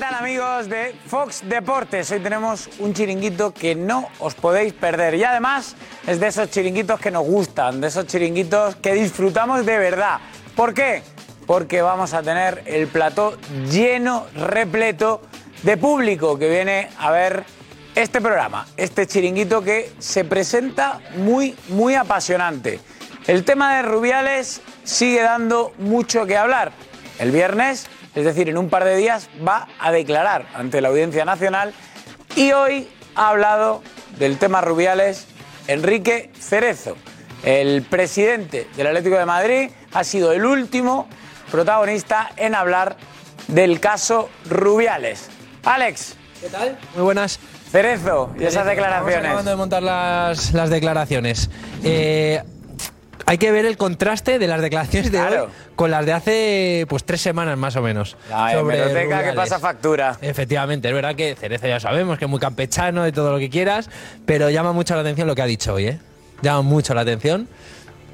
¿Qué tal amigos de Fox Deportes? Hoy tenemos un chiringuito que no os podéis perder y además es de esos chiringuitos que nos gustan, de esos chiringuitos que disfrutamos de verdad. ¿Por qué? Porque vamos a tener el plató lleno, repleto de público que viene a ver este programa, este chiringuito que se presenta muy, muy apasionante. El tema de Rubiales sigue dando mucho que hablar. El viernes es decir, en un par de días va a declarar ante la Audiencia Nacional y hoy ha hablado del tema Rubiales Enrique Cerezo. El presidente del Atlético de Madrid ha sido el último protagonista en hablar del caso Rubiales. Alex. ¿Qué tal? Muy buenas. Cerezo y esas declaraciones. Estamos acabando de montar las, las declaraciones. Eh, hay que ver el contraste de las declaraciones de Claro. hoy con las de hace pues tres semanas más o menos. La hemeroteca que Rubiales. pasa factura. Efectivamente, es verdad que Cerezo ya sabemos que es muy campechano y todo lo que quieras, pero llama mucho la atención lo que ha dicho hoy, ¿eh? Llama mucho la atención.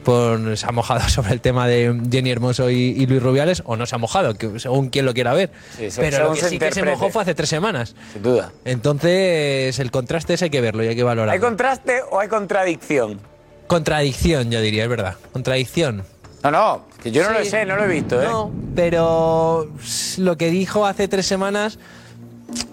Por, se ha mojado sobre el tema de Jenny Hermoso y, y Luis Rubiales, o no se ha mojado, que según quien lo quiera ver. Sí, pero lo que sí que se mojó fue hace tres semanas. Sin duda. Entonces, el contraste ese hay que verlo y hay que valorarlo. ¿Hay contraste o hay contradicción? Contradicción, yo diría, es verdad. Contradicción. No, no, que yo no lo sé, no lo he visto, ¿eh? No, pero lo que dijo hace tres semanas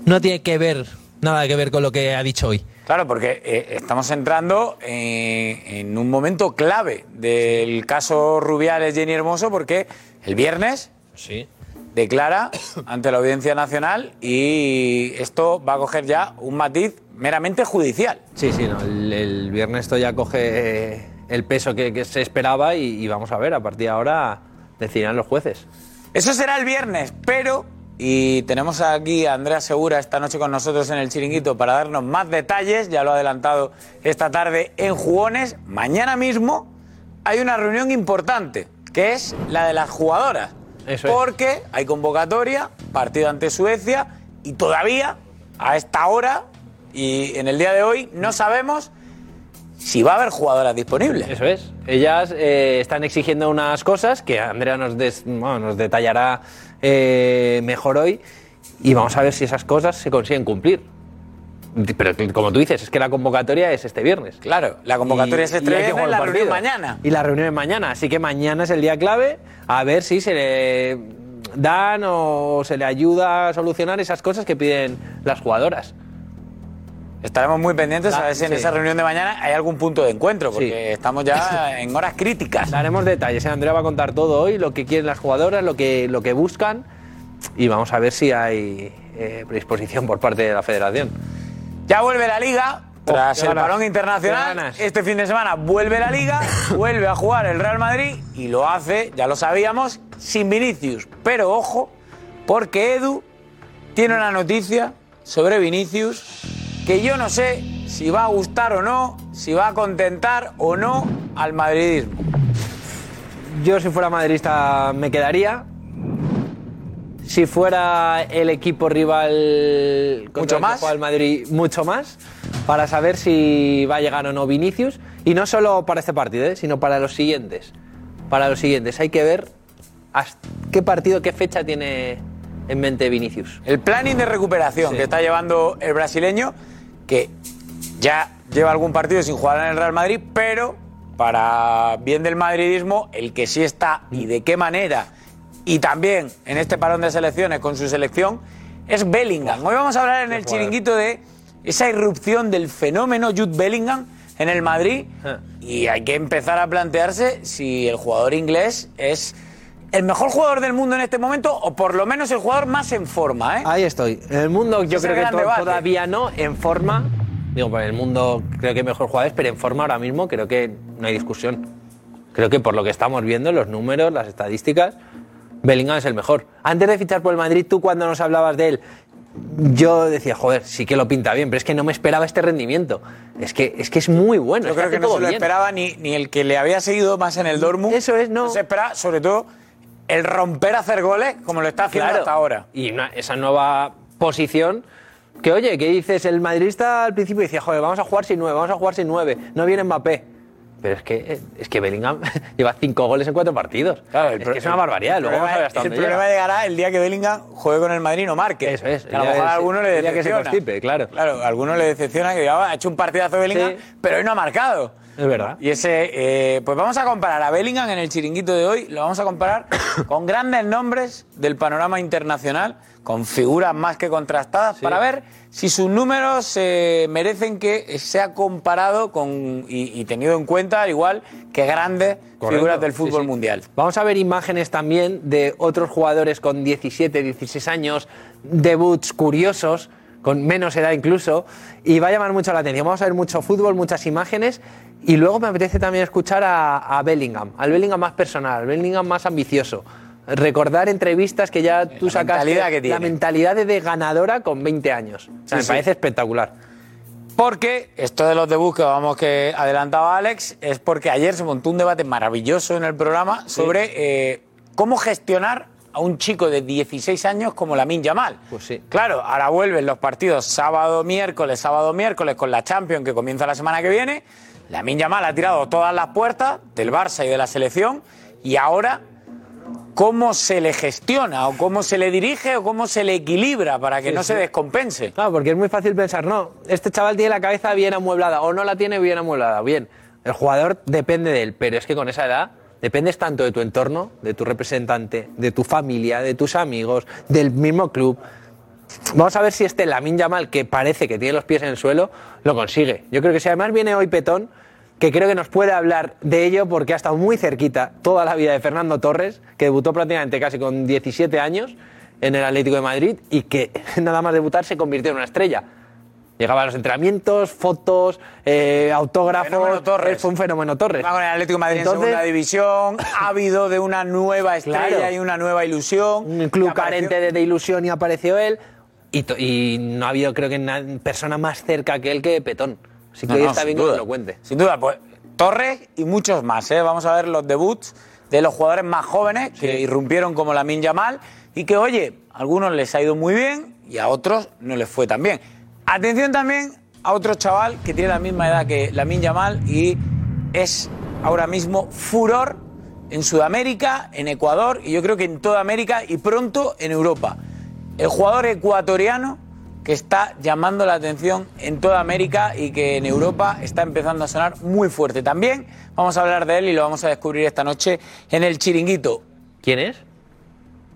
no tiene que ver, nada que ver con lo que ha dicho hoy. Claro, porque eh, estamos entrando eh, en un momento clave del caso Rubiales Jenny Hermoso, porque el viernes Sí. Declara ante la Audiencia Nacional y esto va a coger ya un matiz meramente judicial. Sí, sí, no, el, el viernes esto ya coge el peso que, que se esperaba y, y vamos a ver, a partir de ahora decidirán los jueces. Eso será el viernes, pero, y tenemos aquí a Andrea Segura esta noche con nosotros en el chiringuito para darnos más detalles, ya lo ha adelantado esta tarde en Jugones, mañana mismo hay una reunión importante, que es la de las jugadoras. Eso es. porque hay convocatoria, partido ante Suecia, y todavía, a esta hora y en el día de hoy, no sabemos si va a haber jugadoras disponibles. Eso es. Ellas eh, están exigiendo unas cosas que Andrea nos, des- bueno, nos detallará eh, mejor hoy y vamos a ver si esas cosas se consiguen cumplir. Pero como tú dices, es que la convocatoria es este viernes. Claro, la convocatoria es este y hay que viernes, la reunión mañana. Y la reunión es mañana, así que mañana es el día clave, a ver si se le dan o se le ayuda a solucionar esas cosas que piden las jugadoras. Estaremos muy pendientes a ver si en sí. esa reunión de mañana hay algún punto de encuentro, porque Sí. estamos ya en horas críticas. Daremos detalles, ¿eh? Andrea va a contar todo hoy, lo que quieren las jugadoras, lo que, lo que buscan y vamos a ver si hay eh, predisposición por parte de la federación. Ya vuelve la liga. Tras el balón internacional, este fin de semana vuelve la liga, vuelve a jugar el Real Madrid y lo hace, ya lo sabíamos, sin Vinicius. Pero ojo, porque Edu tiene una noticia sobre Vinicius que yo no sé si va a gustar o no, si va a contentar o no al madridismo. Yo si fuera madridista me quedaría. Si fuera el equipo rival contra ¿Mucho el que más? juega el Madrid, mucho más, para saber si va a llegar o no Vinicius. Y no solo para este partido, ¿eh? sino para los siguientes. Para los siguientes. Hay que ver hasta qué partido, qué fecha tiene en mente Vinicius. El planning de recuperación Sí. que está llevando el brasileño, que ya lleva algún partido sin jugar en el Real Madrid, pero para bien del madridismo, el que sí está y de qué manera, y también en este parón de selecciones con su selección, es Bellingham. Hoy vamos a hablar en el chiringuito de esa irrupción del fenómeno Jude Bellingham en el Madrid Ah. y hay que empezar a plantearse si el jugador inglés es el mejor jugador del mundo en este momento o por lo menos el jugador más en forma, ¿eh? Ahí estoy. En el mundo yo es creo que to- debate. todavía no, en forma. Digo, por el mundo creo que mejor jugadores, pero en forma ahora mismo creo que no hay discusión. Creo que por lo que estamos viendo, los números, las estadísticas, Bellingham es el mejor. Antes de fichar por el Madrid, tú cuando nos hablabas de él, yo decía, joder, sí que lo pinta bien, pero es que no me esperaba este rendimiento. Es que es, que es muy bueno. Yo es creo que no se lo bien. esperaba ni, ni el que le había seguido más en el Dortmund. Eso es, no. se espera, sobre todo, el romper a hacer goles como lo está haciendo Claro. hasta ahora. Y una- esa nueva posición. Que oye, ¿qué dices? El madridista al principio decía, joder, vamos a jugar sin nueve, vamos a jugar sin nueve, no viene Mbappé. Pero es que, es que Bellingham lleva cinco goles en cuatro partidos. Claro, el es pro- que es una barbaridad. el Luego vamos a ver hasta problema- dónde El problema llega. llegará el día que Bellingham juegue con el Madrid y no marque. Eso es, Que a lo mejor a alguno le día que se decepciona. constipe, claro. Claro, a alguno le decepciona que digamos, ha hecho un partidazo Bellingham, Sí. pero hoy no ha marcado. Es verdad. Y ese, eh, pues vamos a comparar a Bellingham en el chiringuito de hoy, lo vamos a comparar con grandes nombres del panorama internacional, con figuras más que contrastadas, para ver si sus números eh, merecen que sea comparado con y, y tenido en cuenta, al igual que grandes Correcto. figuras del Sí, fútbol sí. mundial. Vamos a ver imágenes también de otros jugadores con 17, 16 años, debuts curiosos, con menos edad incluso, y va a llamar mucho la atención. Vamos a ver mucho fútbol, muchas imágenes, y luego me apetece también escuchar a, a Bellingham, al Bellingham más personal, al Bellingham más ambicioso. Recordar entrevistas que ya tú La sacaste, mentalidad que la mentalidad de, de ganadora con 20 años. O sea, Sí, me sí. parece espectacular. Porque esto de los debuts que vamos que adelantaba Alex es porque ayer se montó un debate maravilloso en el programa sobre eh, cómo gestionar a un chico de 16 años como Lamin Yamal. Pues sí. Claro, ahora vuelven los partidos sábado, miércoles, sábado, miércoles con la Champions que comienza la semana que viene. Lamin Yamal ha tirado todas las puertas del Barça y de la selección y ahora cómo se le gestiona o cómo se le dirige o cómo se le equilibra para que Sí, no se descompense. Claro, porque es muy fácil pensar, no, este chaval tiene la cabeza bien amueblada o no la tiene bien amueblada. Bien, el jugador depende de él, pero es que con esa edad dependes tanto de tu entorno, de tu representante, de tu familia, de tus amigos, del mismo club. Vamos a ver si este Lamin Yamal, que parece que tiene los pies en el suelo, lo consigue. Yo creo que si además viene hoy Petón, que creo que nos puede hablar de ello porque ha estado muy cerquita toda la vida de Fernando Torres, que debutó prácticamente casi con 17 años en el Atlético de Madrid y que nada más debutar se convirtió en una estrella. Llegaba a los entrenamientos, fotos, eh, autógrafos. Fenómeno Torres. Fue un fenómeno Torres. Va con el Atlético de Madrid Entonces, en segunda división, ha habido de una nueva estrella Claro. y una nueva ilusión. un club que carente de, de ilusión y apareció él. Y, no ha habido, creo que, na- persona más cerca que él que Petón. Así que No, hoy no, está bien que duda. nos lo cuente. Sin duda, pues Torres y muchos más. ¿eh? Vamos a ver los debuts de los jugadores más jóvenes que irrumpieron como la Yamal y que, oye, a algunos les ha ido muy bien y a otros no les fue tan bien. Atención también a otro chaval que tiene la misma edad que la Yamal y es ahora mismo furor en Sudamérica, en Ecuador y yo creo que en toda América y pronto en Europa. El jugador ecuatoriano que está llamando la atención en toda América y que en Europa está empezando a sonar muy fuerte. También vamos a hablar de él y lo vamos a descubrir esta noche en el Chiringuito. ¿Quién es?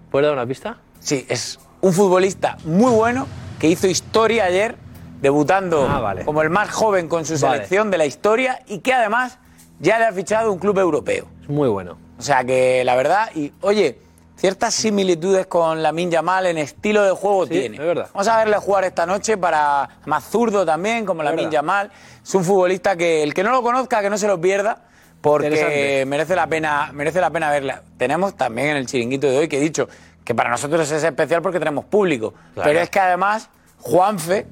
¿Puedes dar una pista? Sí, es un futbolista muy bueno que hizo historia ayer, debutando Ah, vale. como el más joven con su Vale. selección de la historia y que además ya le ha fichado un club europeo. Es muy bueno. O sea que la verdad, y oye, ciertas similitudes con la Yamal en estilo de juego Sí, tiene. es verdad. Vamos a verle jugar esta noche para más zurdo también, como la verdad. Yamal. Es un futbolista que el que no lo conozca, que no se lo pierda, porque merece la pena, merece la pena verla. Tenemos también en el chiringuito de hoy que he dicho que para nosotros es especial porque tenemos público. Claro. Pero es que además Juanfe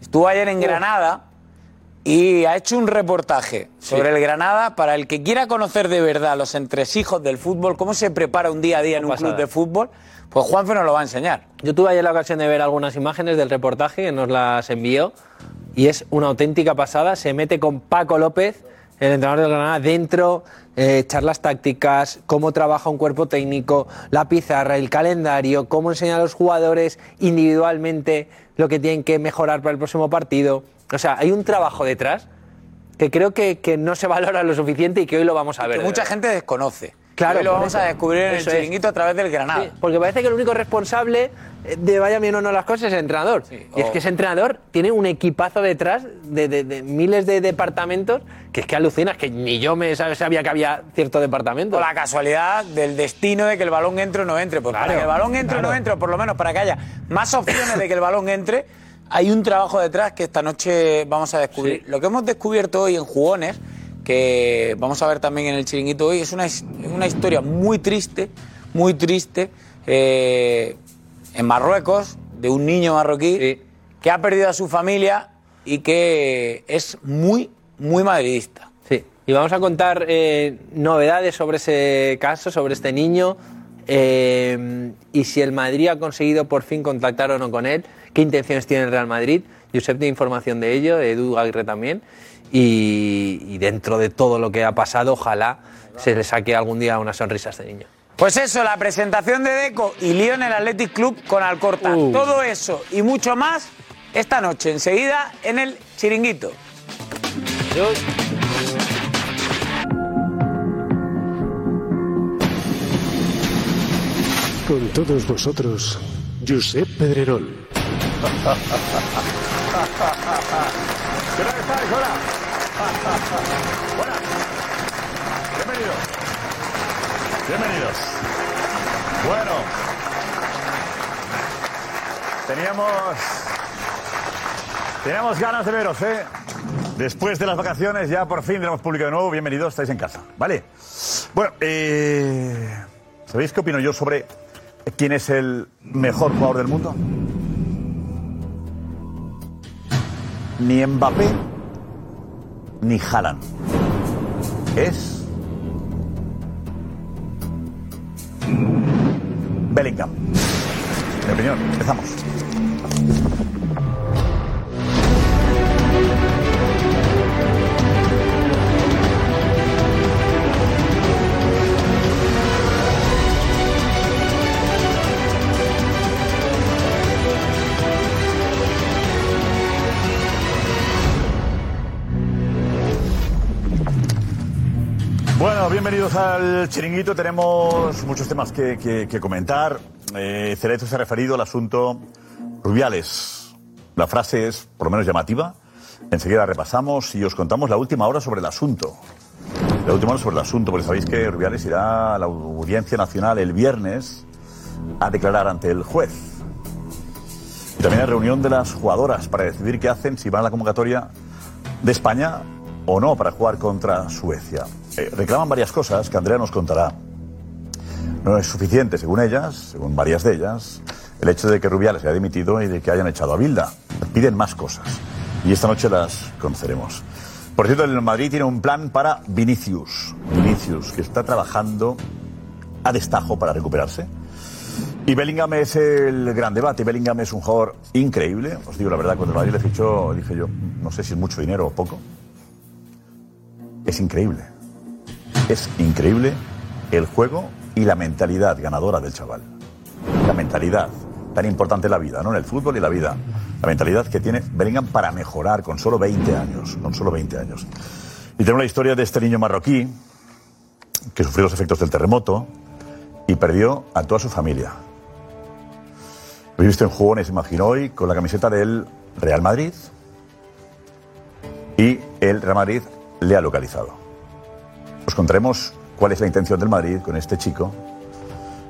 estuvo ayer en Granada y ha hecho un reportaje sobre el Granada para el que quiera conocer de verdad los entresijos del fútbol, cómo se prepara un día a día en un pasada. club de fútbol, pues Juanfe nos lo va a enseñar. Yo tuve ayer la ocasión de ver algunas imágenes del reportaje que nos las envió y es una auténtica pasada. Se mete con Paco López, el entrenador del Granada, dentro, eh, charlas tácticas, cómo trabaja un cuerpo técnico, la pizarra, el calendario, cómo enseña a los jugadores individualmente lo que tienen que mejorar para el próximo partido. O sea, hay un trabajo detrás que creo que, que no se valora lo suficiente y que hoy lo vamos a ver. que mucha verdad. gente desconoce. Claro, Hoy lo vamos eso. a descubrir en el es. chiringuito a través del Granada. Sí, porque parece que el único responsable de vaya bien o no las cosas es el entrenador. Sí, y es que ese entrenador tiene un equipazo detrás de, de- de miles de departamentos que es que alucinas, que ni yo me sab- sabía que había cierto departamento. O la casualidad del destino de que el balón entre o no entre. Pues para que el balón entre o no entre, o por lo menos para que haya más opciones de que el balón entre, hay un trabajo detrás que esta noche vamos a descubrir. Sí. Lo que hemos descubierto hoy en Jugones, que vamos a ver también en el chiringuito hoy, es una, una historia muy triste, muy triste, eh, en Marruecos, de un niño marroquí Sí. que ha perdido a su familia y que es muy, muy madridista. Sí, y vamos a contar eh, novedades sobre ese caso, sobre este niño, eh, y si el Madrid ha conseguido por fin contactar o no con él, qué intenciones tiene el Real Madrid. Josep tiene información de ello, Edu Aguirre también, y, y dentro de todo lo que ha pasado, ojalá se le saque algún día una sonrisa a este niño. Pues eso, la presentación de Deco y Lío en el Athletic Club con Alcorta. Uh. Todo eso y mucho más esta noche, enseguida en el Chiringuito. Con todos vosotros, Josep Pedrerol. Buenas. Bienvenidos. Bienvenidos. Bueno. Teníamos. Teníamos ganas de veros, ¿eh? Después de las vacaciones ya por fin tenemos público de nuevo. Bienvenidos, estáis en casa, ¿vale? Bueno, eh, ¿sabéis qué opino yo sobre quién es el mejor jugador del mundo? Ni Mbappé ni Haaland. Es Bellingham. Mi opinión. Empezamos. Bueno, bienvenidos al chiringuito. Tenemos muchos temas que, comentar. Eh, Cerezo se ha referido al asunto Rubiales. La frase es, por lo menos, llamativa. Enseguida repasamos y os contamos la última hora sobre el asunto. La última hora sobre el asunto, porque sabéis que Rubiales irá a la Audiencia Nacional el viernes a declarar ante el juez. Y también hay reunión de las jugadoras para decidir qué hacen, si van a la convocatoria de España o no para jugar contra Suecia. Eh, reclaman varias cosas que Andrea nos contará. No es suficiente, según ellas, según varias de ellas, el hecho de que Rubiales haya dimitido y de que hayan echado a Bilda. Piden más cosas. Y esta noche las conoceremos. Por cierto, el Madrid tiene un plan para Vinicius. Vinicius, que está trabajando a destajo para recuperarse. Y Bellingham es el gran debate. Bellingham es un jugador increíble. Os digo la verdad, cuando el Madrid le fichó, dije yo, no sé si es mucho dinero o poco. Es increíble. Es increíble el juego y la mentalidad ganadora del chaval. La mentalidad, tan importante en la vida, ¿no? En el fútbol y la vida. La mentalidad que tiene Bellingham para mejorar con solo 20 años. Con solo 20 años. Y tenemos la historia de este niño marroquí que sufrió los efectos del terremoto y perdió a toda su familia. Lo he visto en jugones, imagino hoy, con la camiseta del Real Madrid y el Real Madrid le ha localizado. Os contaremos cuál es la intención del Madrid con este chico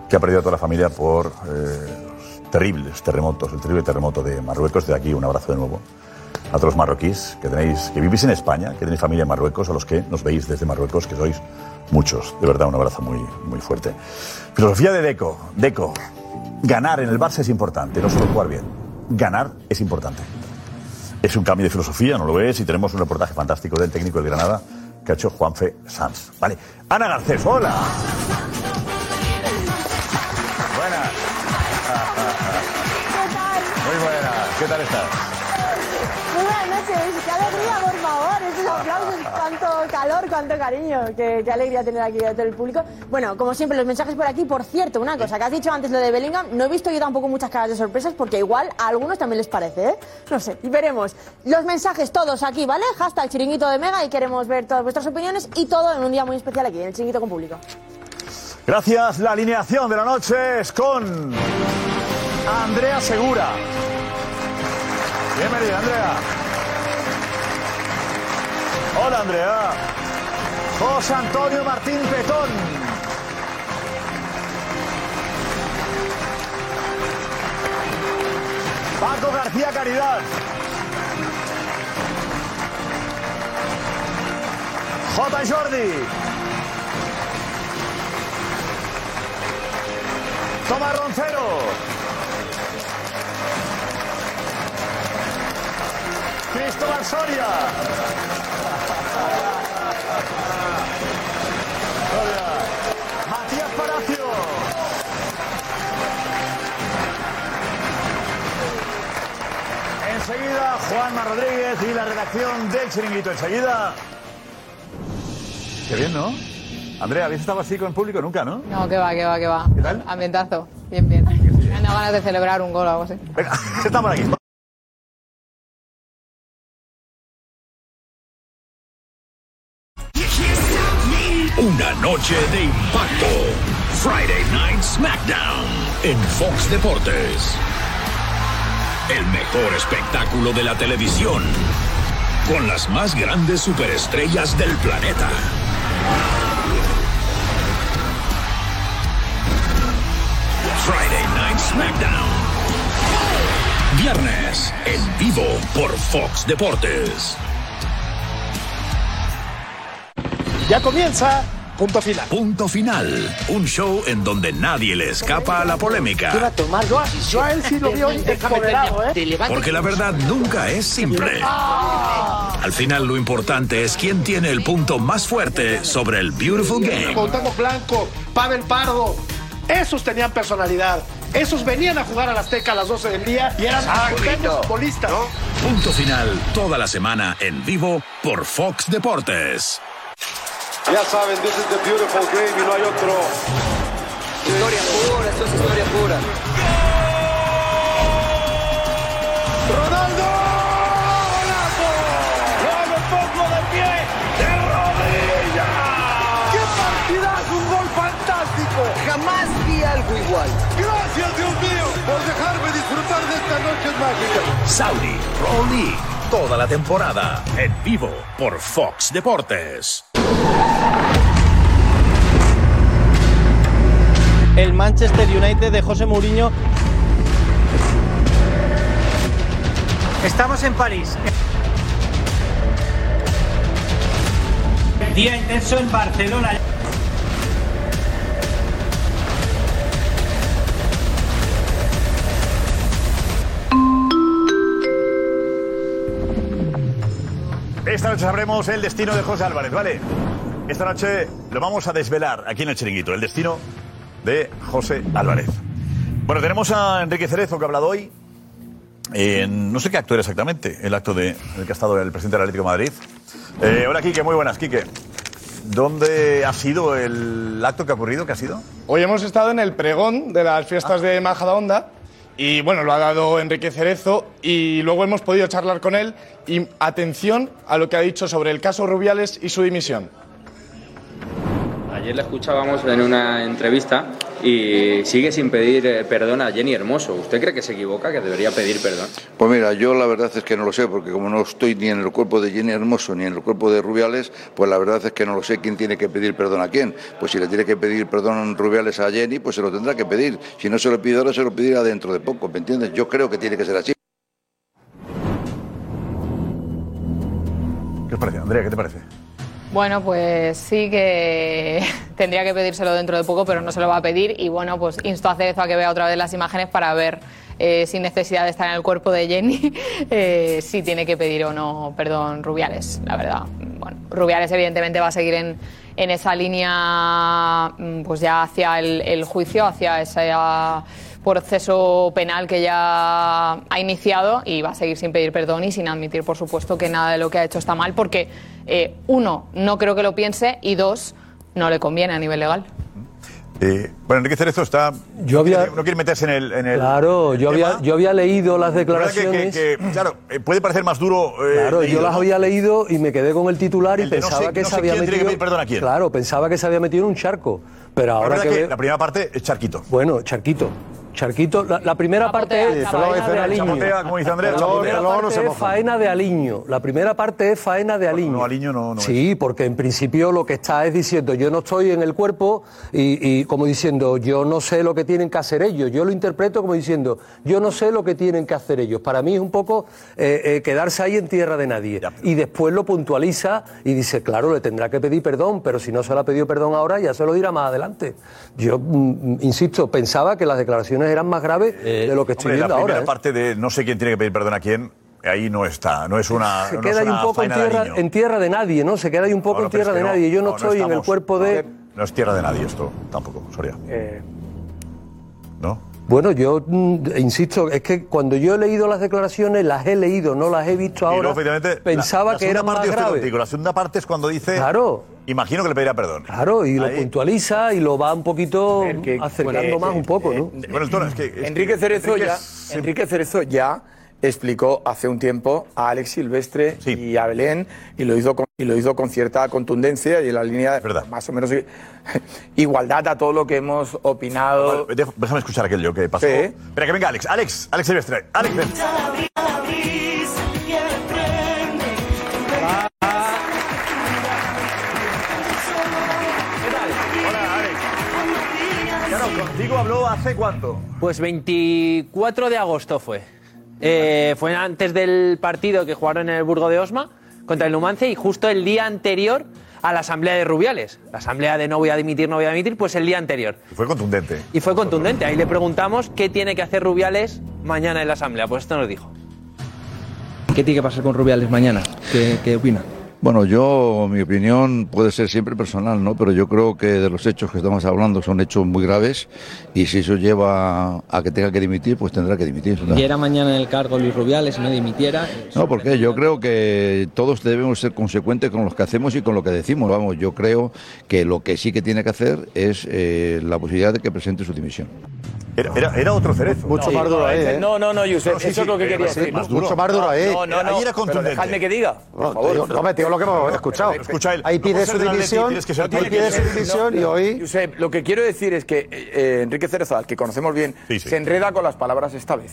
que ha perdido a toda la familia por eh, los terribles terremotos, el terrible terremoto de Marruecos. De aquí un abrazo de nuevo a todos los marroquíes que tenéis, que vivís en España, que tenéis familia en Marruecos, a los que nos veis desde Marruecos, que sois muchos. De verdad, un abrazo muy, muy fuerte. Filosofía de Deco. Deco. Ganar en el Barça es importante, no solo jugar bien. Ganar es importante. Es un cambio de filosofía, no lo es, y tenemos un reportaje fantástico del técnico del Granada que ha hecho Juanfe Sanz. Vale. Ana Garcés, hola. Buenas. ¿Qué tal? Muy buenas. ¿Qué tal estás? Muy buenas noches. Qué alegría, por favor. Aplausos, cuánto calor, cuánto cariño. Qué, qué alegría tener aquí a todo el público. Bueno, como siempre, los mensajes por aquí. Por cierto, una cosa que has dicho antes, lo de Bellingham, no he visto yo tampoco muchas caras de sorpresas porque igual a algunos también les parece, ¿eh? No sé, y veremos. Los mensajes todos aquí, ¿vale? Hashtag chiringuito de Mega y queremos ver todas vuestras opiniones y todo en un día muy especial aquí, en el chiringuito con público. Gracias. La alineación de la noche es con Andrea Segura. Bienvenida, Andrea. Hola, Andrea. José Antonio Martín Petón. Paco García Caridad. J. Jordi. Tomás Roncero. Cristóbal Soria. Enseguida, Juanma Rodríguez y la redacción del Chiringuito. Enseguida. Qué bien, ¿no? Andrea, ¿habéis estado así con el público? Nunca, ¿no? No, que va, que va, que va. ¿Qué tal? Ambientazo. Bien, bien. Me han dado ganas de celebrar un gol o algo así. Venga, está por aquí. Una noche de impacto. Friday Night SmackDown en Fox Deportes. El mejor espectáculo de la televisión. Con las más grandes superestrellas del planeta. Friday Night SmackDown. Viernes en vivo por Fox Deportes. Ya comienza. Punto final. Punto final. Un show en donde nadie le escapa a la polémica. tomar yo, yo a él sí lo veo empoderado, ¿eh? Porque la verdad nunca es simple. Al final lo importante es quién tiene el punto más fuerte sobre el Beautiful Game. Cuauhtémoc Blanco, Pavel Pardo, esos tenían personalidad. Esos venían a jugar a la Azteca a las 12 del día y eran auténticos futbolistas. Punto final toda la semana en vivo por Fox Deportes. Ya saben, this is the beautiful game y no hay otro. Historia pura, esto es historia pura. ¡Ronaldo! ¡Golazo! ¡No me pongo de pie! ¡De rodillas! ¡Qué partidazo! ¡Un gol fantástico! Jamás vi algo igual. ¡Gracias, Dios mío, por dejarme disfrutar de esta noche mágica! Saudi Pro League. Toda la temporada en vivo por Fox Deportes. El Manchester United de José Mourinho Estamos en París. Día intenso en Barcelona. Esta noche sabremos el destino de José Álvarez, ¿vale? Esta noche lo vamos a desvelar aquí en el chiringuito, el destino de José Álvarez. Bueno, tenemos a Enrique Cerezo que ha hablado hoy. Eh, no sé qué acto era exactamente, el acto de, en el que ha estado el presidente del Atlético de Madrid. Eh, hola, Quique, muy buenas, Quique. ¿Dónde ha sido el acto que ha ocurrido? ¿Qué ha sido? Hoy hemos estado en el pregón de las fiestas de Majadahonda y bueno, lo ha dado Enrique Cerezo y luego hemos podido charlar con él y atención a lo que ha dicho sobre el caso Rubiales y su dimisión. Ayer le escuchábamos en una entrevista y sigue sin pedir eh, perdón a Jenny Hermoso. ¿Usted cree que se equivoca, que debería pedir perdón? Pues mira, yo la verdad es que no lo sé, porque como no estoy ni en el cuerpo de Jenny Hermoso ni en el cuerpo de Rubiales, pues la verdad es que no lo sé quién tiene que pedir perdón a quién. Pues si le tiene que pedir perdón Rubiales a Jenny, pues se lo tendrá que pedir. Si no se lo pide ahora, se lo pedirá dentro de poco, ¿me entiendes? Yo creo que tiene que ser así. ¿Qué os parece? Andrea, ¿qué te parece? Bueno, pues sí que tendría que pedírselo dentro de poco, pero no se lo va a pedir. Y bueno, pues insto a Cerezo a que vea otra vez las imágenes para ver, eh, sin necesidad de estar en el cuerpo de Jenny, eh, si tiene que pedir o no perdón Rubiales, la verdad. Bueno, Rubiales evidentemente va a seguir en, en esa línea, mm, pues ya hacia el, el juicio, hacia ese ah, proceso penal que ya ha iniciado y va a seguir sin pedir perdón y sin admitir, por supuesto, que nada de lo que ha hecho está mal, porque eh, uno, no creo que lo piense y dos, no le conviene a nivel legal. Eh, bueno, Enrique Cerezo está. Yo había- no quiere meterse en el. en el- Claro, yo tema. había, yo había leído las La que- declaraciones. que- que, claro, eh, puede parecer más duro. eh, Claro, leído, yo las ¿no? había leído y me quedé con el titular y no pensaba sé- que no se había quién tiene que metido. pedir perdón a quién. Claro, pensaba que se había metido en un charco. Pero La ahora verdad que, que veo- la primera parte es charquito. Bueno, charquito. Charquito, la, la primera parte es faena de aliño. Chapotea, como dice Andrea, la chapotea. primera parte es faena de aliño. La primera parte es faena de aliño. No, aliño no, no Sí, porque en principio lo que está es diciendo yo no estoy en el cuerpo y, y como diciendo yo no sé lo que tienen que hacer ellos. Yo lo interpreto como diciendo yo no sé lo que tienen que hacer ellos. Para mí es un poco eh, eh, quedarse ahí en tierra de nadie. Y después lo puntualiza y dice, claro, le tendrá que pedir perdón, pero si no se le ha pedido perdón ahora ya se lo dirá más adelante. Yo, mm, insisto, pensaba que las declaraciones eran más graves de lo que estoy Hombre, viendo la primera ahora. ¿eh? parte de no sé quién tiene que pedir perdón a quién ahí no está. No es una. se queda ahí un poco en tierra, en tierra de nadie, ¿no? Se queda ahí un poco No, en tierra de no, nadie. Yo no, estoy en el cuerpo de. No es tierra de nadie esto, tampoco, Soria. ¿No? Bueno, yo mm, insisto, es que cuando yo he leído las declaraciones, las he leído, no las he visto Y ahora. luego, efectivamente, pensaba la- la que era más grave. contigo. La segunda parte es cuando dice. Claro. Imagino que le pedirá perdón. Claro, y lo Ahí. puntualiza y lo va un poquito que- acercando bueno, más eh, un poco, ¿no? Bueno, el tono es que. es Enrique que- Cerezo Enrique ya, es- Enrique Cerezo ya explicó hace un tiempo a Alex Silvestre y a Belén y lo hizo con, y lo hizo con cierta contundencia y en la línea de más o menos igualdad a todo lo que hemos opinado. Déjame escuchar aquello que pasó. Sí. Espera, que venga Alex. Alex, Alex Silvestre. Alex, ven. Contigo habló hace cuánto. Pues 24 de agosto fue. Eh, fue antes del partido que jugaron en el Burgo de Osma contra el Numancia y justo el día anterior a la asamblea de Rubiales. La asamblea de no voy a dimitir, no voy a dimitir, pues el día anterior. Fue contundente. Y fue contundente. Ahí le preguntamos qué tiene que hacer Rubiales mañana en la asamblea. Pues esto nos dijo. ¿Qué tiene que pasar con Rubiales mañana? ¿Qué, qué opina? Bueno, yo, mi opinión puede ser siempre personal, ¿no? Pero yo creo que de los hechos que estamos hablando son hechos muy graves y si eso lleva a que tenga que dimitir, pues tendrá que dimitir. ¿no? Si era mañana en el cargo Luis Rubiales y no dimitiera, No, porque yo creo que todos debemos ser consecuentes con lo que hacemos y con lo que decimos. Vamos, yo creo que lo que sí que tiene que hacer es eh, la posibilidad de que presente su dimisión. Era, era, era otro cerezo. Mucho más duro ahí, ¿eh? No, no, no, Josep, No, sí, eso es lo que sí, quería sí, decir. más duro. Mucho más duro ahí. No, no, no. Ahí era contundente. Pero dejadme que diga, por favor. digo- no, me digo lo que hemos escuchado. Escucha él. Ahí No pide su ser ahí pide su dimisión y hoy... Josep, lo que quiero decir es que eh, Enrique Cerezo, al que conocemos bien, se enreda con las palabras esta vez.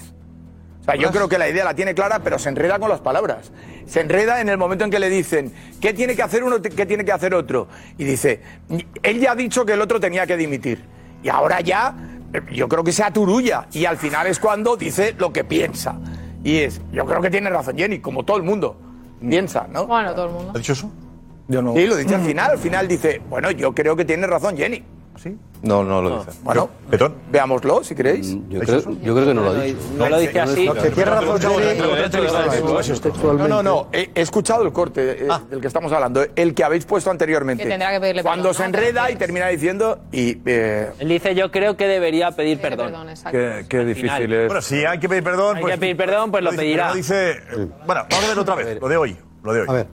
O sea, yo creo que la idea la tiene clara, pero se enreda con las palabras. Se enreda en el momento en que le dicen, ¿qué tiene que hacer uno, qué tiene que hacer otro? Y dice, él ya ha dicho que el otro tenía que dimitir. Y ahora ya, eh, yo creo que se aturulla. Y al final es cuando dice lo que piensa. Y es, yo creo que tiene razón Jenny, como todo el mundo piensa, ¿no? Bueno, todo el mundo. ¿Ha dicho eso? Yo no. Sí, lo dice al final. Al final dice, bueno, yo creo que tiene razón Jenny. ¿Sí? No, no lo dice. Bueno, veámoslo si queréis. Yo creo, yo creo que no lo ha dicho. No lo dice así. No, no, no. He, he escuchado el corte eh, del que estamos hablando, el que habéis puesto anteriormente. Que tendrá que pedirle Cuando perdón, se ¿no? enreda y termina diciendo y eh, Él dice, yo creo que debería pedir perdón. Qué, qué difícil es. Bueno, si hay que pedir perdón, Hay pues. que pedir perdón, pues lo dice, pedirá. no dice. eh, Bueno, vamos a ver otra vez. Lo de hoy. Lo de hoy. A ver.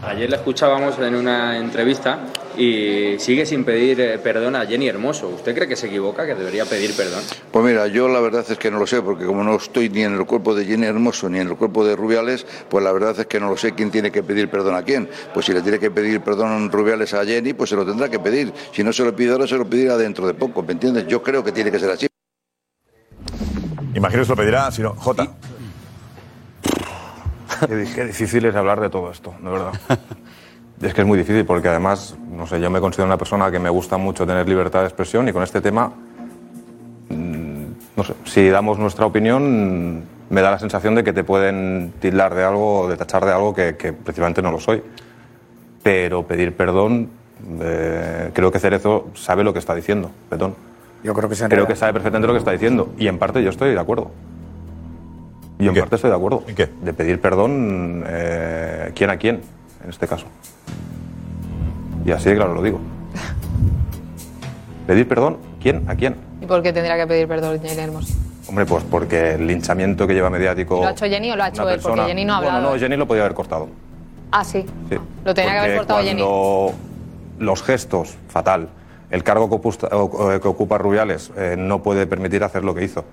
Ayer la escuchábamos en una entrevista y sigue sin pedir eh, perdón a Jenny Hermoso. ¿Usted cree que se equivoca, que debería pedir perdón? Pues mira, yo la verdad es que no lo sé, porque como no estoy ni en el cuerpo de Jenny Hermoso ni en el cuerpo de Rubiales, pues la verdad es que no lo sé quién tiene que pedir perdón a quién. Pues si le tiene que pedir perdón Rubiales a Jenny, pues se lo tendrá que pedir. Si no se lo pide ahora, se lo pedirá dentro de poco, ¿me entiendes? Yo creo que tiene que ser así. Imagino que se lo pedirá, si no. J. Di- qué difícil es hablar de todo esto, de verdad. es que es muy difícil porque además, no sé, yo me considero una persona que me gusta mucho tener libertad de expresión y con este tema, mm, no sé, si damos nuestra opinión, me da la sensación de que te pueden tildar de algo, de tachar de algo que, que precisamente no lo soy. Pero pedir perdón, eh, creo que Cerezo sabe lo que está diciendo, perdón. yo creo que se Creo que sabe perfectamente lo que está diciendo y en parte yo estoy de acuerdo. Y en parte estoy de acuerdo. ¿En qué? De pedir perdón eh, quién a quién, en este caso. Y así de claro lo digo. Pedir perdón quién a quién. ¿Y por qué tendría que pedir perdón Jenny Hermoso? Hombre, pues porque el linchamiento que lleva mediático. ¿Lo ha hecho Jenny o lo ha hecho él? Porque persona- Jenny no ha hablado. Bueno, no, Jenny lo podía haber cortado. Ah, sí. Sí. Lo tenía que haber Porque cortado Jenny. cuando los gestos, fatal. El cargo que, opusta- o- o- que ocupa Rubiales eh, no puede permitir hacer lo que hizo.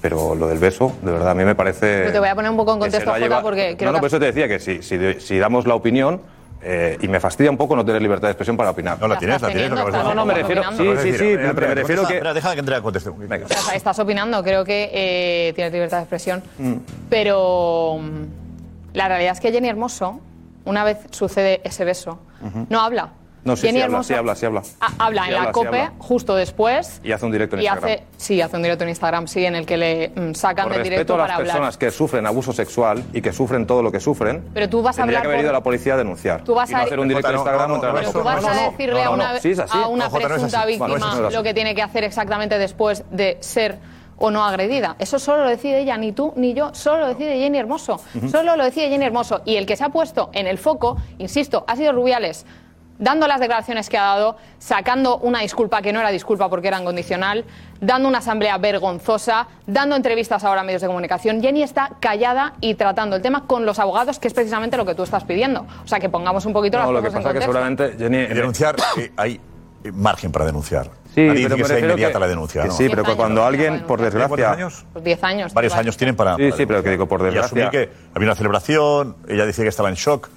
Pero lo del beso, de verdad, a mí me parece. Pero te voy a poner un poco en contexto, Jota, porque creo No, no, que... por eso te decía que si, si, si damos la opinión. eh, y me fastidia un poco no tener libertad de expresión para opinar. No la tienes, la tienes, No, no, no, me refiero. Sí, sí, sí, decir. me refiero que. Espera, deja que entre a contestar. Venga. O sea, estás opinando, creo que eh, tienes libertad de expresión. Mm. Pero mm, la realidad es que Jenny Hermoso, una vez sucede ese beso, no habla. No, sí, Jenny sí habla, Hermoso sí habla, sí habla. ha- habla Sí en la sí COPE habla. justo después. Y hace un directo en y Instagram. hace, sí, hace un directo en Instagram, sí, en el que le mm, sacan Por de respeto directo a las para hablar. personas que sufren abuso sexual y que sufren todo lo que sufren, Pero tú vas a tendría hablar que haber por- ido a la policía a denunciar. Tú vas y no a- hacer un directo en Jota, no, Instagram no, Pero tú vas a decirle no, a una, sí es así. a una No, Jota, no es presunta así. víctima Vale, no es así. lo que tiene que hacer exactamente después de ser o no agredida. Eso solo lo decide ella, ni tú ni yo, solo lo decide Jenny Hermoso. Solo lo decide Jenny Hermoso. Y el que se ha puesto en el foco, insisto, ha sido Rubiales, dando las declaraciones que ha dado, sacando una disculpa que no era disculpa porque era incondicional, dando una asamblea vergonzosa, dando entrevistas ahora a medios de comunicación. Jenny está callada y tratando el tema con los abogados, que es precisamente lo que tú estás pidiendo. O sea, que pongamos un poquito No, lo las que cosas en pasa es que seguramente Jenny... Y denunciar, eh, hay eh, margen para denunciar. Sí, Nadie pero dice que inmediata que- la denuncia. sí, pero cuando alguien, por ¿Cuántos desgracia... años? Pues 10 años. Varios años tienen para. Sí, sí, pero que digo, por Y asumir desgracia... que había una celebración, ella decía que estaba en shock.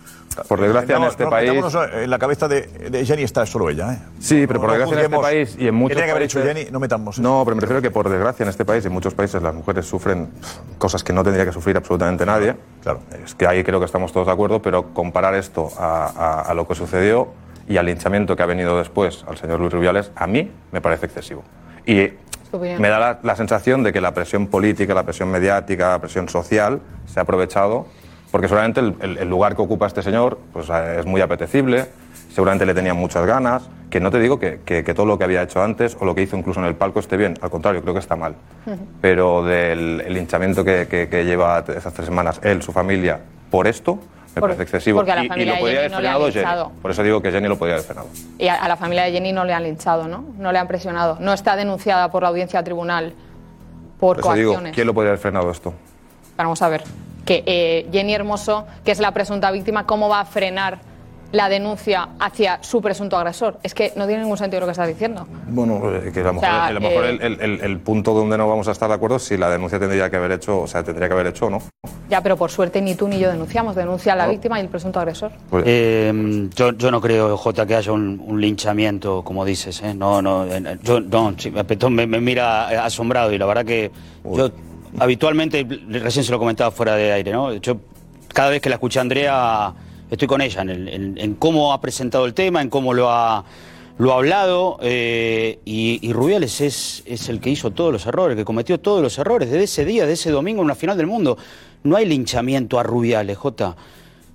Por desgracia, en No, este no, país- En la cabeza de, de Jenny está solo ella, ¿eh? Sí, pero por No desgracia en este país y en muchos ¿Qué tenía que haber hecho países- Jenny? No metamos. No, pero me refiero que por desgracia en este país y en muchos países las mujeres sufren cosas que no tendría que sufrir absolutamente nadie. Claro. Es que ahí creo que estamos todos de acuerdo, pero comparar esto a, a- a lo que sucedió y al linchamiento que ha venido después al señor Luis Rubiales, a mí me parece excesivo. Y opinión. me da la, la sensación de que la presión política, la presión mediática, la presión social se ha aprovechado, porque seguramente el, el- el lugar que ocupa este señor pues, eh, es muy apetecible, seguramente le tenían muchas ganas, que no te digo que, que- que todo lo que había hecho antes o lo que hizo incluso en el palco esté bien, al contrario, creo que está mal. Pero del el linchamiento que, que- lleva esas tres semanas él, su familia, por esto, me Por- parece excesivo. porque a la Y- y, lo Jenny haber no le han frenado Jenny. linchado. Por eso digo que Jenny lo podría haber frenado. Y a, a la familia de Jenny no le han linchado, ¿no? No le han presionado. No está denunciada por la audiencia tribunal por Por eso digo, coacciones. ¿quién lo podría haber frenado esto? Vamos a ver. Que eh, Jenny Hermoso, que es la presunta víctima, ¿cómo va a frenar la denuncia hacia su presunto agresor? Es que no tiene ningún sentido lo que estás diciendo. Bueno, eh, que a lo mejor, sea, a lo mejor eh, el, el- el- el punto donde no vamos a estar de acuerdo es si la denuncia tendría que haber hecho, o sea, tendría que haber hecho o no. Ya, pero por suerte ni tú ni yo denunciamos. Denuncia a la víctima y el presunto agresor. Eh, yo, yo no creo, Jota, que haya un, un linchamiento, como dices. ¿eh? No, no, yo, no, me, me mira asombrado y la verdad que yo habitualmente, recién se lo comentaba fuera de aire, ¿no? Yo cada vez que la escuché a Andrea, estoy con ella en, el- en- cómo ha presentado el tema, en cómo lo ha, lo ha hablado, eh, y, Rubiales es, es el que hizo todos los errores, que cometió todos los errores desde ese día, de ese domingo en una final del mundo. No hay linchamiento a Rubiales, Jota.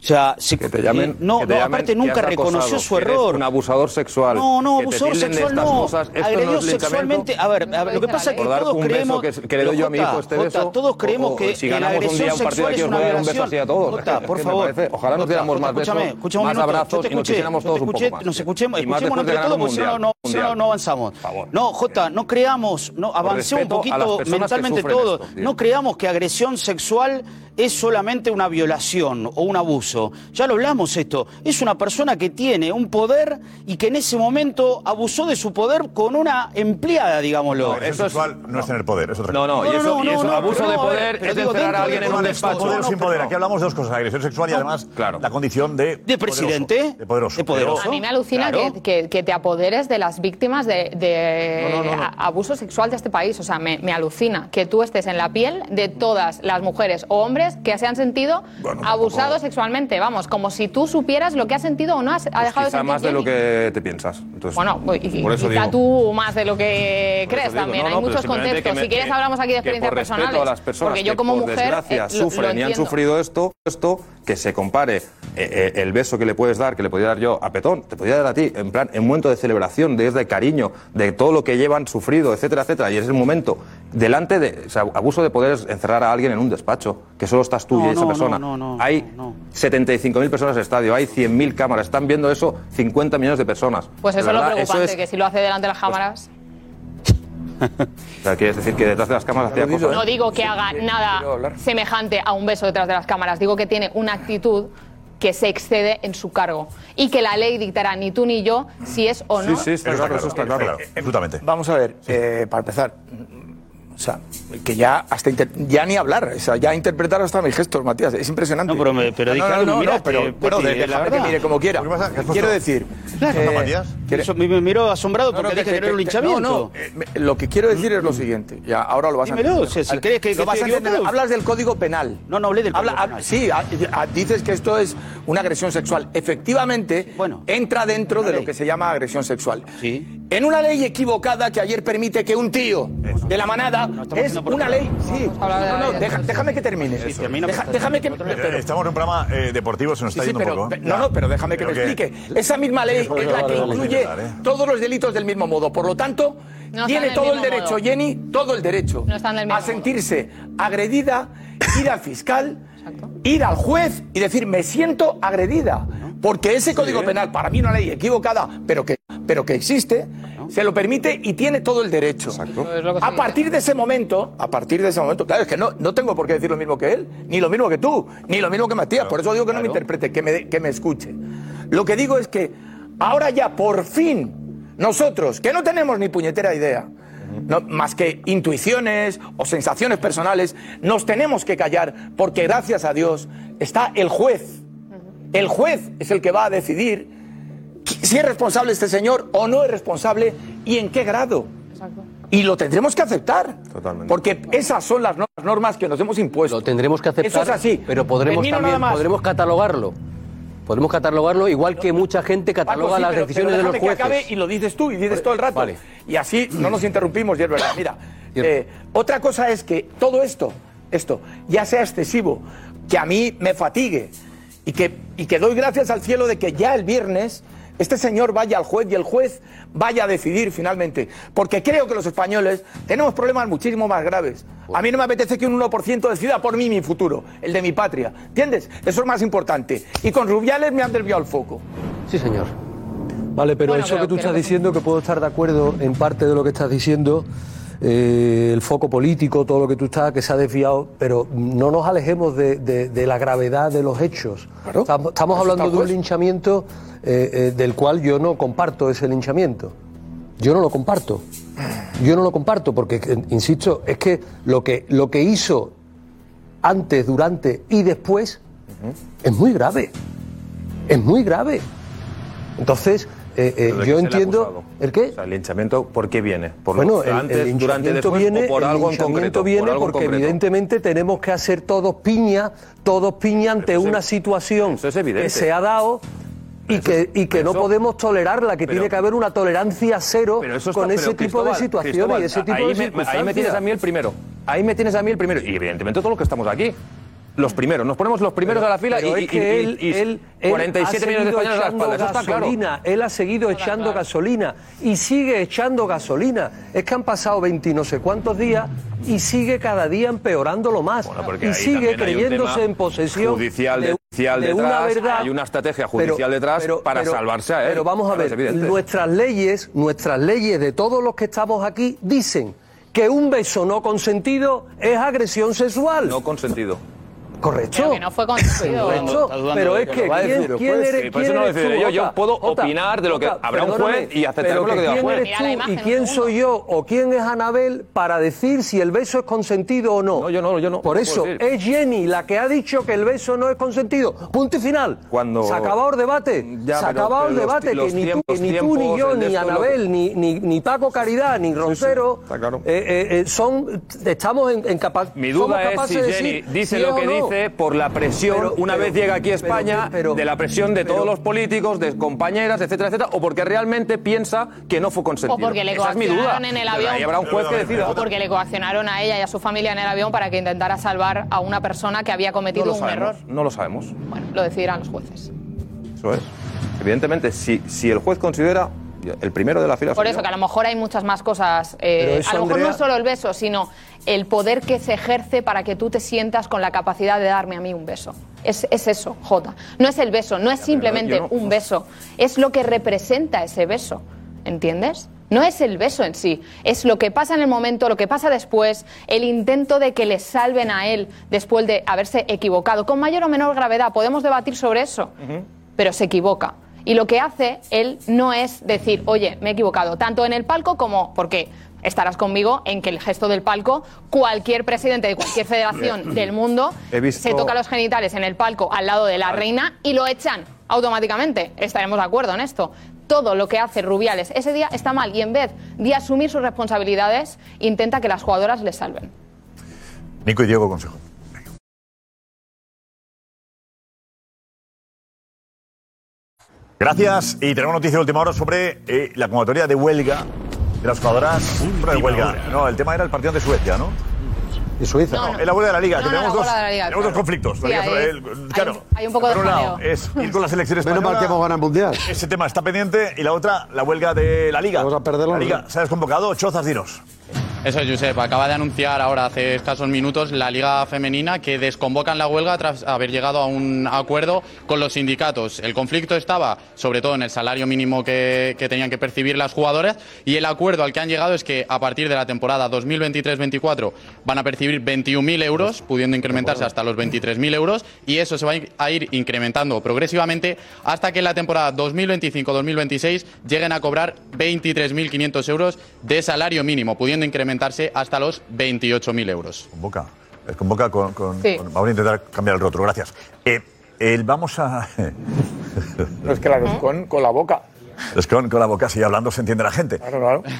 O sea, se- Que te llamen, eh, no, que te no, llamen aparte nunca reconoció acosado, su error. un abusador sexual. No, no, abusador sexual no. cosas, Agredió no sexualmente. A ver, a ver, lo que pasa es que todos creemos. que, que le doy yo a mi hijo este Jota, beso. todos creemos o- o que si la ganamos un día agresión un partido sexual aquí es una dar un beso violación. así a todos. Jota, por favor. ojalá nos diéramos más besos, más abrazos y nos quisiéramos todos un poco más. Nos escuchemos, escuchémonos entre todos, porque si no, no, avanzamos. No, Jota, no creamos, no, avancemos un poquito mentalmente sufren todo. esto, tío. no creamos que agresión sexual es solamente una violación o un abuso. Ya lo hablamos esto. Es una persona que tiene un poder y que en ese momento abusó de su poder con una empleada, digámoslo. No, eso sexual no es tener poder, es otra No, cosa. no, y eso, y eso abuso no, de poder es encerrar a alguien de en un despacho. Poder no, sin poder. no. Aquí hablamos de dos cosas, agresión sexual y además la condición de... De presidente, De poderoso. de poderoso. A mí me alucina Claro. que, que- que te apoderes de las víctimas de, No, no, no, no. abuso sexual de este país. O sea, me, me alucina que tú estés en la piel de todas las mujeres o hombres que se han sentido abusados sexualmente. Vamos, como si tú supieras lo que has sentido o no has ha dejado de sentir. más de lo que te piensas. Entonces, Bueno, y, por eso quizá digo. tú más de lo que crees eso también. no, Hay no, pero muchos contextos. que me- si quieres que- hablamos aquí de que experiencias personales. a las personas porque yo que como por mujer desgracia eh, lo- lo sufren y han sufrido esto, esto, que se compare eh, eh, el beso que le puedes dar, que le podía dar yo a Petón, te podía dar a ti, en plan, en un momento de celebración, de, de cariño, de todo lo que llevan sufrido, etcétera, etcétera, y es el momento, delante de, o sea, abuso de poder es encerrar a alguien en un despacho, que solo estás tú No, y esa no, persona. no, no, no, hay 75.000 personas en el estadio, hay 100.000 cámaras, están viendo eso 50 millones de personas. Pues eso es lo preocupante, es- que si lo hace delante de las cámaras. o sea, quieres decir que detrás de las cámaras hacía cosas. No digo que haga nada semejante a un beso detrás de las cámaras, digo que tiene una actitud que se excede en su cargo y que la ley dictará ni tú ni yo si es o no. está claro, eso está claro. Absolutamente. Vamos a ver, eh, para empezar, o sea, que ya hasta inter- ya ni hablar, o sea, ya interpretar hasta mis gestos, Matías, es impresionante. No, pero me- pero no, dije no, algo, no, mira, no, pero que- bueno, de- la que mire como quiera. ¿Qué pasa? ¿Qué has Quiero decir, ¿Qué eh, Matías? Eso me, me miró asombrado porque no, dije que, era un que- linchamiento. No, no, eh, me- lo que quiero decir es lo siguiente. Ya, ahora lo vas Dímelo, a entender. o sea, si Al- crees que- lo que vas a estoy entender. equivocado. Hablas del Código Penal. No, no hablé del Habla- Código Penal. sí, ah, dices que esto es una agresión sexual. Efectivamente, entra dentro de lo que se llama agresión sexual. En una ley equivocada que ayer permite que un tío de la manada es una ley. Sí, no, no, deja- déjame que termine. Deja- déjame que. Eh, Estamos en un programa eh, deportivo, se nos está Sí, sí, yendo pero, un poco. no, no, pero déjame que te que- explique. Esa misma ley es la que incluye ¿eh? todos los delitos del mismo modo. Por lo tanto, tiene todo el derecho. Jenny, todo el derecho a sentirse agredida, ir al fiscal, ir al juez y decir me siento agredida. Porque ese código penal, para mí una ley equivocada, pero que, pero que existe, se lo permite y tiene todo el derecho. A partir de ese momento, a partir de ese momento, claro, es que no, no tengo por qué decir lo mismo que él, ni lo mismo que tú, ni lo mismo que Matías, por eso digo que no me interprete, que me, que me escuche. Lo que digo es que ahora ya por fin nosotros, que no tenemos ni puñetera idea, no, más que intuiciones o sensaciones personales, nos tenemos que callar porque gracias a Dios está el juez. El juez es el que va a decidir si es responsable este señor o no es responsable y en qué grado. Y lo tendremos que aceptar. Porque esas son las no- normas que nos hemos impuesto. Lo tendremos que aceptar, Eso es así. pero podremos Termino también nada más. podremos catalogarlo. Podemos catalogarlo igual que mucha gente Paco, cataloga sí, las pero- decisiones pero de los que jueces. acabe y lo dices tú y dices todo el rato. Vale. Y así no nos interrumpimos y es verdad. Mira, eh, otra cosa es que todo esto, esto, ya sea excesivo, que a mí me fatigue y que, y que doy gracias al cielo de que ya el viernes este señor vaya al juez y el juez vaya a decidir finalmente. Porque creo que los españoles tenemos problemas muchísimo más graves. A mí no me apetece que un 1% decida por mí mi futuro, el de mi patria. ¿Entiendes? Eso es más importante. Y con Rubiales me han desviado el foco. Sí, señor. Vale, pero Bueno, eso pero que tú creo estás que- diciendo, que puedo estar de acuerdo en parte de lo que estás diciendo, eh, el foco político, todo lo que tú estás, que se ha desviado, pero no nos alejemos de, de- de la gravedad de los hechos. Estamos, hablando de un pues. linchamiento eh, eh, del cual yo no comparto ese linchamiento. Yo no lo comparto. Yo no lo comparto porque, insisto, es que lo que, lo que hizo antes, durante y después es muy grave. Es muy grave. Entonces, eh, eh, ¿Pero de qué yo entiendo. ¿El qué? O sea, el linchamiento, ¿por qué viene? ¿Por bueno, el, antes, el durante, después viene, o por el algo en concreto? viene por algo en porque concreto. evidentemente tenemos que hacer todos piña, todos piña ante eso es- una situación que se ha dado y que, y que no eso- podemos tolerarla, que pero- tiene que haber una tolerancia cero Pero eso con ese tipo de situaciones y ese tipo ahí de me-. Ahí me tienes a mí el primero. Ahí me tienes a mí el primero. Y evidentemente todos los que estamos aquí. Los primeros. Nos ponemos los primeros Pero- a la fila y, es que y- y- él, y él- él 47 ha millones de españoles a la espalda. Eso está claro. gasolina, Él ha seguido echando gasolina y sigue echando gasolina. Es que han pasado 20 y no sé cuántos días y sigue cada día empeorándolo más. Porque y sigue creyéndose en posesión judicial, de, judicial de detrás, una verdad. hay una estrategia Pero- judicial detrás pero- para pero- salvarse a él. Pero vamos a ver, nuestras leyes, nuestras leyes de todos los que estamos aquí dicen que un beso no consentido es agresión sexual. No consentido. Correcto. Pero que no fue consentido. Correcto. Pero es que, ¿quién, quién eres, Sí, por quién eso no lo eres decidiré tú, yo. Puedo Jota, opinar de lo que Jota, habrá un juez y aceptar lo que diga el ¿quién juez. eres tú y quién soy yo o quién es Anabel para decir si el beso es consentido o no? No, yo no, yo no. Por no eso, es Jenny la que ha dicho que el beso no es consentido. Punto y final. Cuando- Se ha acabado el debate. Ya, Se ha acabado el debate. que ni, tú, ni tú, ni yo, ni Anabel, ni, ni, ni Paco Caridad, ni Roncero, eh, eh, eh, son, estamos en, en capa- Mi duda es si Jenny dice lo que no. Por la presión, Pero- una pero- vez llega aquí a pero- España, pero- de la presión de todos los políticos, de compañeras, etcétera, etcétera, o porque realmente piensa que no fue consentido. O porque le Esa es mi duda. coaccionaron en el avión. Ahí habrá un juez que decida. O porque le coaccionaron a ella y a su familia en el avión para que intentara salvar a una persona que había cometido un sabemos. error. No lo sabemos. Bueno, lo decidirán los jueces. Eso es. Evidentemente, si, si el juez considera el primero de la fila. Por soy eso, yo. que a lo mejor hay muchas más cosas. eh, Pero eso, a lo mejor no es solo el beso, sino el poder que se ejerce para que tú te sientas con la capacidad de darme a mí un beso. Es, es eso, Jota. No es el beso, no es simplemente no- un beso. Es lo que representa ese beso. ¿Entiendes? No es el beso en sí, es lo que pasa en el momento, lo que pasa después, el intento de que le salven a él después de haberse equivocado, con mayor o menor gravedad. Podemos debatir sobre eso pero se equivoca. Y lo que hace él no es decir, oye, me he equivocado, tanto en el palco como, porque estarás conmigo en que el gesto del palco, cualquier presidente de cualquier federación del mundo visto- se toca los genitales en el palco al lado de la reina y lo echan automáticamente. Estaremos de acuerdo en esto. Todo lo que hace Rubiales ese día está mal y en vez de asumir sus responsabilidades, intenta que las jugadoras le salven. Nico y Diego, consejo. Gracias. Y tenemos noticia de última hora sobre eh, la convocatoria de huelga de las jugadoras. Bueno, huelga. No, el tema era el partido de Suecia, ¿no? y Suiza. No, no. Es la vuelta de la Liga, No, que no, tenemos, la dos, vuelta de la Liga, tenemos dos conflictos. Sí, La Liga hay- sobre el- claro, hay un poco de por un lado es ir con la selección Menos española. mal que hemos ganado el Mundial. Ese tema está pendiente. Y la otra, la huelga de la Liga. Vamos a perderlo. La Liga, ¿se ha desconvocado? Chozas, dinos. Eso, Josep, acaba de anunciar ahora hace escasos minutos la Liga Femenina que desconvocan la huelga tras haber llegado a un acuerdo con los sindicatos. El conflicto estaba sobre todo en el salario mínimo que, que tenían que percibir las jugadoras y el acuerdo al que han llegado es que a partir de la temporada 2023-24 van a percibir 21.000 euros, pudiendo incrementarse hasta los 23.000 euros y eso se va a ir- a ir incrementando progresivamente hasta que en la temporada 2025-2026 lleguen a cobrar 23.500 euros de salario mínimo, pudiendo incrementarse hasta los 28.000 euros. Convoca. Desconvoca con. con- Sí. con- vamos a intentar cambiar el rótulo. Gracias. Eh, el- vamos a. No es que la con, con la boca. Es con, con la boca, sí, hablando se entiende la gente.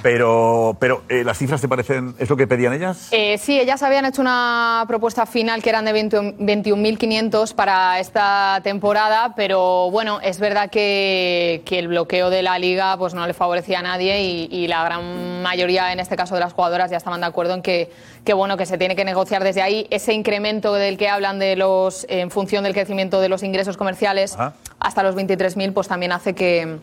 Pero, pero eh, ¿las cifras te parecen. ¿Es lo que pedían ellas? Eh, sí, ellas habían hecho una propuesta final que eran de 20 21.500 para esta temporada, pero bueno, es verdad que, que el bloqueo de la liga pues no le favorecía a nadie y, y la gran mayoría, en este caso de las jugadoras, ya estaban de acuerdo en que, que bueno que se tiene que negociar desde ahí ese incremento del que hablan de los en función del crecimiento de los ingresos comerciales hasta los 23.000, pues también hace que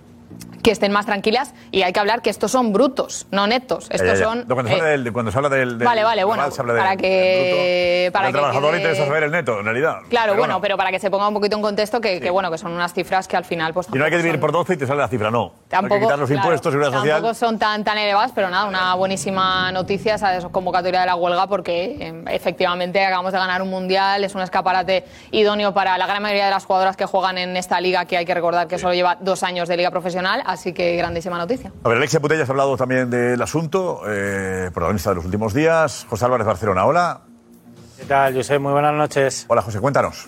que estén más tranquilas y hay que hablar que estos son brutos, no netos. Estos Ya, ya, ya. son cuando, se habla eh, del, de- cuando se habla del. del Vale, vale, bueno, se habla del- para que para al que trabajador le interesa saber el neto, en realidad. Claro, Pero bueno, pero para que se ponga un poquito en contexto que, que, bueno, que son unas cifras que al final pues Y no hay que dividir son- por 12 y te sale la cifra, no. Tampoco, hay que quitar los claro, impuestos, seguridad social. Tampoco son tan, tan elevadas, pero nada, una buenísima noticia esa convocatoria de la huelga porque eh, efectivamente acabamos de ganar un mundial, es un escaparate idóneo para la gran mayoría de las jugadoras que juegan en esta liga que hay que recordar que solo lleva dos años de liga profesional, así que grandísima noticia. A ver, Alexia Putellas ha hablado también del asunto, eh, protagonista de los últimos días. José Álvarez Barcelona, hola. ¿Qué tal, José? Muy buenas noches. Hola, José, cuéntanos.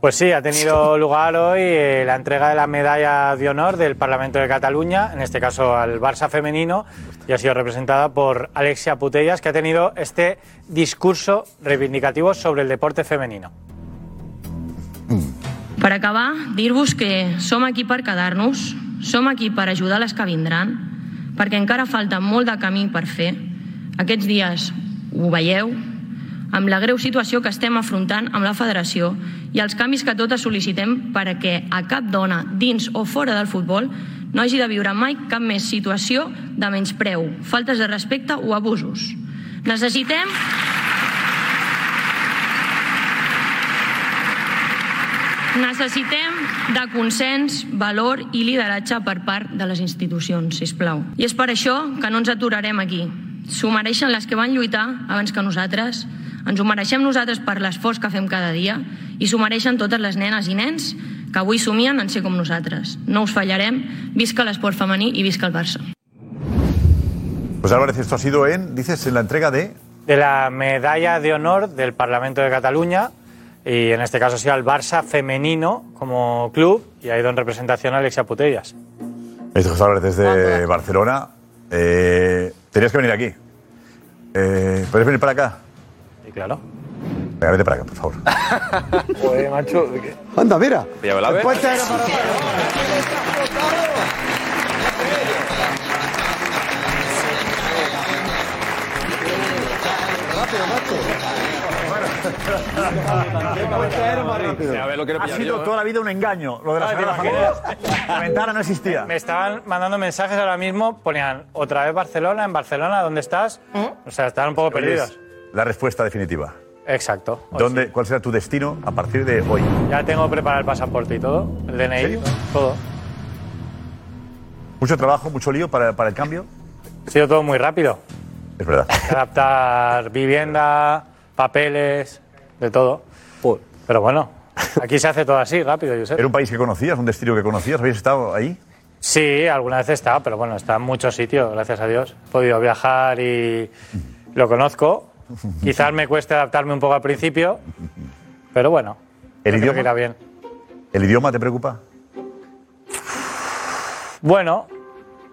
Pues sí, ha tenido lugar hoy eh, la entrega de la medalla de honor del Parlamento de Cataluña, en este caso al Barça femenino, y ha sido representada por Alexia Putellas, que ha tenido este discurso reivindicativo sobre el deporte femenino. Per acabar, dir-vos que som aquí per quedar-nos, som aquí per ajudar les que vindran, perquè encara falta molt de camí per fer. Aquests dies ho veieu, amb la greu situació que estem afrontant amb la federació i els canvis que totes sol·licitem perquè a cap dona, dins o fora del futbol, no hagi de viure mai cap més situació de menyspreu, faltes de respecte o abusos. Necessitem Necessitem de consens, valor i lideratge per part de les institucions, si plau. I és per això que no ens aturarem aquí. S'ho mereixen les que van lluitar abans que nosaltres, ens ho mereixem nosaltres per l'esforç que fem cada dia i s'ho mereixen totes les nenes i nens que avui somien en ser com nosaltres. No us fallarem, visca l'esport femení i visca el Barça. José Álvarez, esto ha sido en, dices, en la entrega de... De la medalla de honor del Parlamento de Cataluña, y en este caso ha sido al Barça femenino como club, y ha ido en representación a Alexia Putellas. Este José Álvarez desde Barcelona. Eh, tenías que venir aquí. Eh, ¿Puedes venir para acá? Sí, claro. Venga, vete para acá, por favor. Joder, macho. Anda, mira. Era para- Ha sido toda la vida un engaño, lo de la Familia. La ventana no existía. Me estaban mandando mensajes ahora mismo, ponían otra vez Barcelona, en Barcelona, ¿dónde estás? O sea, estaban un poco perdidos. La respuesta definitiva. Exacto. ¿Dónde, ¿Cuál será tu destino a partir de hoy? Ya tengo preparado el pasaporte y todo, el DNI, todo. Mucho trabajo, mucho lío para, para el cambio. Ha sido todo muy rápido. Es verdad. Adaptar vivienda, papeles, de todo. Pero bueno, aquí se hace todo así, rápido, Josep. ¿Era un país que conocías, un destino que conocías? ¿Habéis estado ahí? Sí, alguna vez he estado, pero bueno, está en muchos sitios, gracias a Dios. He podido viajar y lo conozco. Quizás me cueste adaptarme un poco al principio, pero bueno, ¿El yo creo idioma? que irá bien. ¿El idioma te preocupa? Bueno,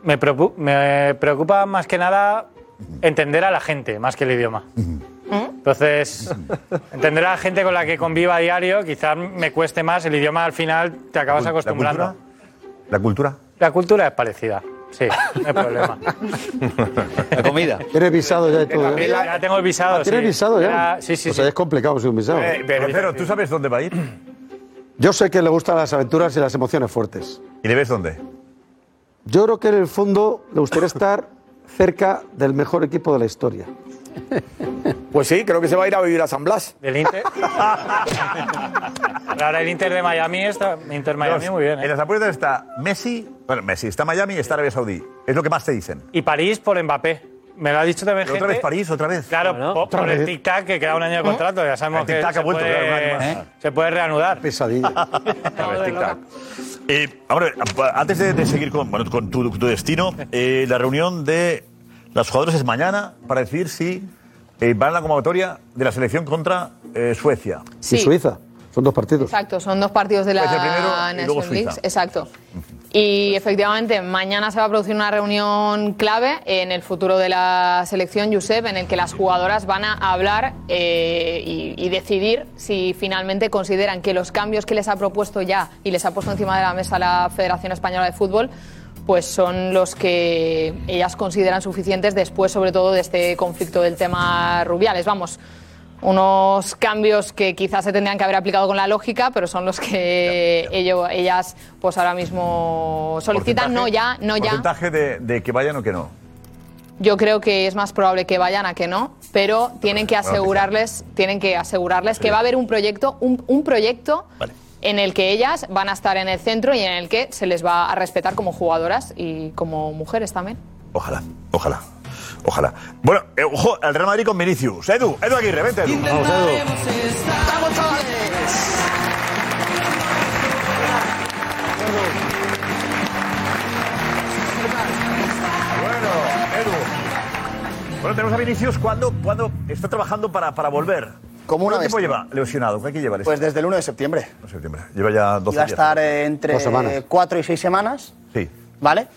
me preocupa más que nada entender a la gente, más que el idioma. Entonces, entender a la gente con la que conviva a diario, quizás me cueste más. El idioma al final te acabas ¿La acostumbrando. cultura? ¿La cultura? La cultura es parecida. Sí, no hay problema. La comida. ¿Tienes visado ya y todo? También la- ya tengo el visado, Ah, ¿Tienes sí. visado ya? Ya, sí, sí, O sea, sí. es complicado sin visado. Eh, Rocero, ¿tú sabes dónde va a ir? Yo sé que le gustan las aventuras y las emociones fuertes. ¿Y le ves dónde? Yo creo que en el fondo le gustaría estar cerca del mejor equipo de la historia. Pues sí, creo que se va a ir a vivir a San Blas. ¿Del Inter? Ahora el Inter de Miami está. Inter Miami muy bien. ¿eh? En las apuestas está Messi, bueno, Messi, está Miami y está Arabia Saudí. Es lo que más te dicen. Y París por Mbappé. Me lo ha dicho también gente. otra vez París, otra vez. Claro, Bueno, por, otra por el tic-tac que queda un año de contrato. Ya sabemos El que tic-tac se ha vuelto, puede, claro, un año más. se puede reanudar. Pesadilla. A ver, tic-tac. Eh, ahora, antes de, de seguir con, bueno, con tu, tu destino, eh, la reunión de los jugadores es mañana para decidir si eh, van a la convocatoria de la selección contra eh, Suecia. Sí. Y Suiza. Son dos partidos. Exacto, son dos partidos de la Suiza. League. Exacto. Y efectivamente, mañana se va a producir una reunión clave en el futuro de la selección, Josep, en el que las jugadoras van a hablar eh, y, y decidir si finalmente consideran que los cambios que les ha propuesto ya y les ha puesto encima de la mesa la Federación Española de Fútbol pues son los que ellas consideran suficientes después, sobre todo, de este conflicto del tema Rubiales. Vamos, unos cambios que quizás se tendrían que haber aplicado con la lógica, pero son los que ello- ellas pues ahora mismo solicitan. No ya, no ya. ¿Porcentaje de, de que vayan o que no? Yo creo que es más probable que vayan a que no, pero tienen que asegurarles, tienen que asegurarles que va a haber un proyecto, un, un proyecto en el que ellas van a estar en el centro y en el que se les va a respetar como jugadoras y como mujeres también. Ojalá, ojalá, ojalá. Bueno, eh, ojo, el Real Madrid con Vinicius. Edu, Edu Aguirre, vente, Edu. Vamos, Edu. ¡Vamos, chavales! Bueno, Edu. Bueno, tenemos a Vinicius cuando, cuando está trabajando para, para volver. Como una ¿Cuánto tiempo lleva lesionado? ¿Qué lleva Pues desde el 1 de septiembre. de septiembre. Lleva ya 12 Iba a días. estar eh, entre Dos semanas. 4 y 6 semanas. Sí. ¿Vale?